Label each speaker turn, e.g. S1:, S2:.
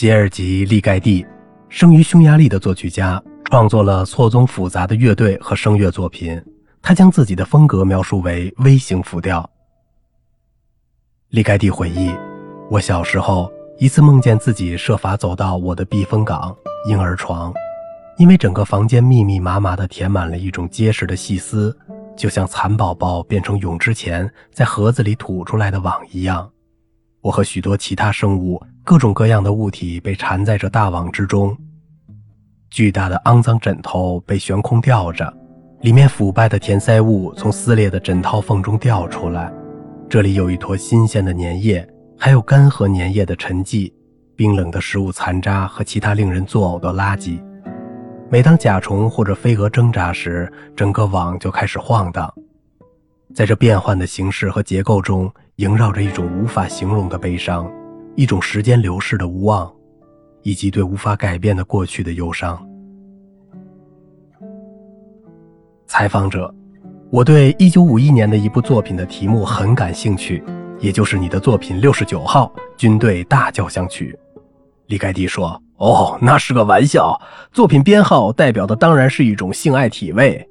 S1: 杰尔吉·利盖蒂，生于匈牙利的作曲家，创作了错综复杂的乐队和声乐作品。他将自己的风格描述为微型复调。利盖蒂回忆：“我小时候一次梦见自己设法走到我的避风港——婴儿床，因为整个房间密密麻麻地填满了一种结实的细丝，就像蚕宝宝变成蛹之前在盒子里吐出来的网一样。我和许多其他生物。”各种各样的物体被缠在这大网之中，巨大的肮脏枕头被悬空吊着，里面腐败的填塞物从撕裂的枕套缝中掉出来。这里有一坨新鲜的粘液，还有干涸粘液的沉寂，冰冷的食物残渣和其他令人作呕的垃圾。每当甲虫或者飞蛾挣扎时，整个网就开始晃荡。在这变幻的形式和结构中，萦绕着一种无法形容的悲伤。一种时间流逝的无望，以及对无法改变的过去的忧伤。采访者：我对一九五一年的一部作品的题目很感兴趣，也就是你的作品六十九号《军队大交响曲》。李盖蒂说：“哦，那是个玩笑。作品编号代表的当然是一种性爱体位，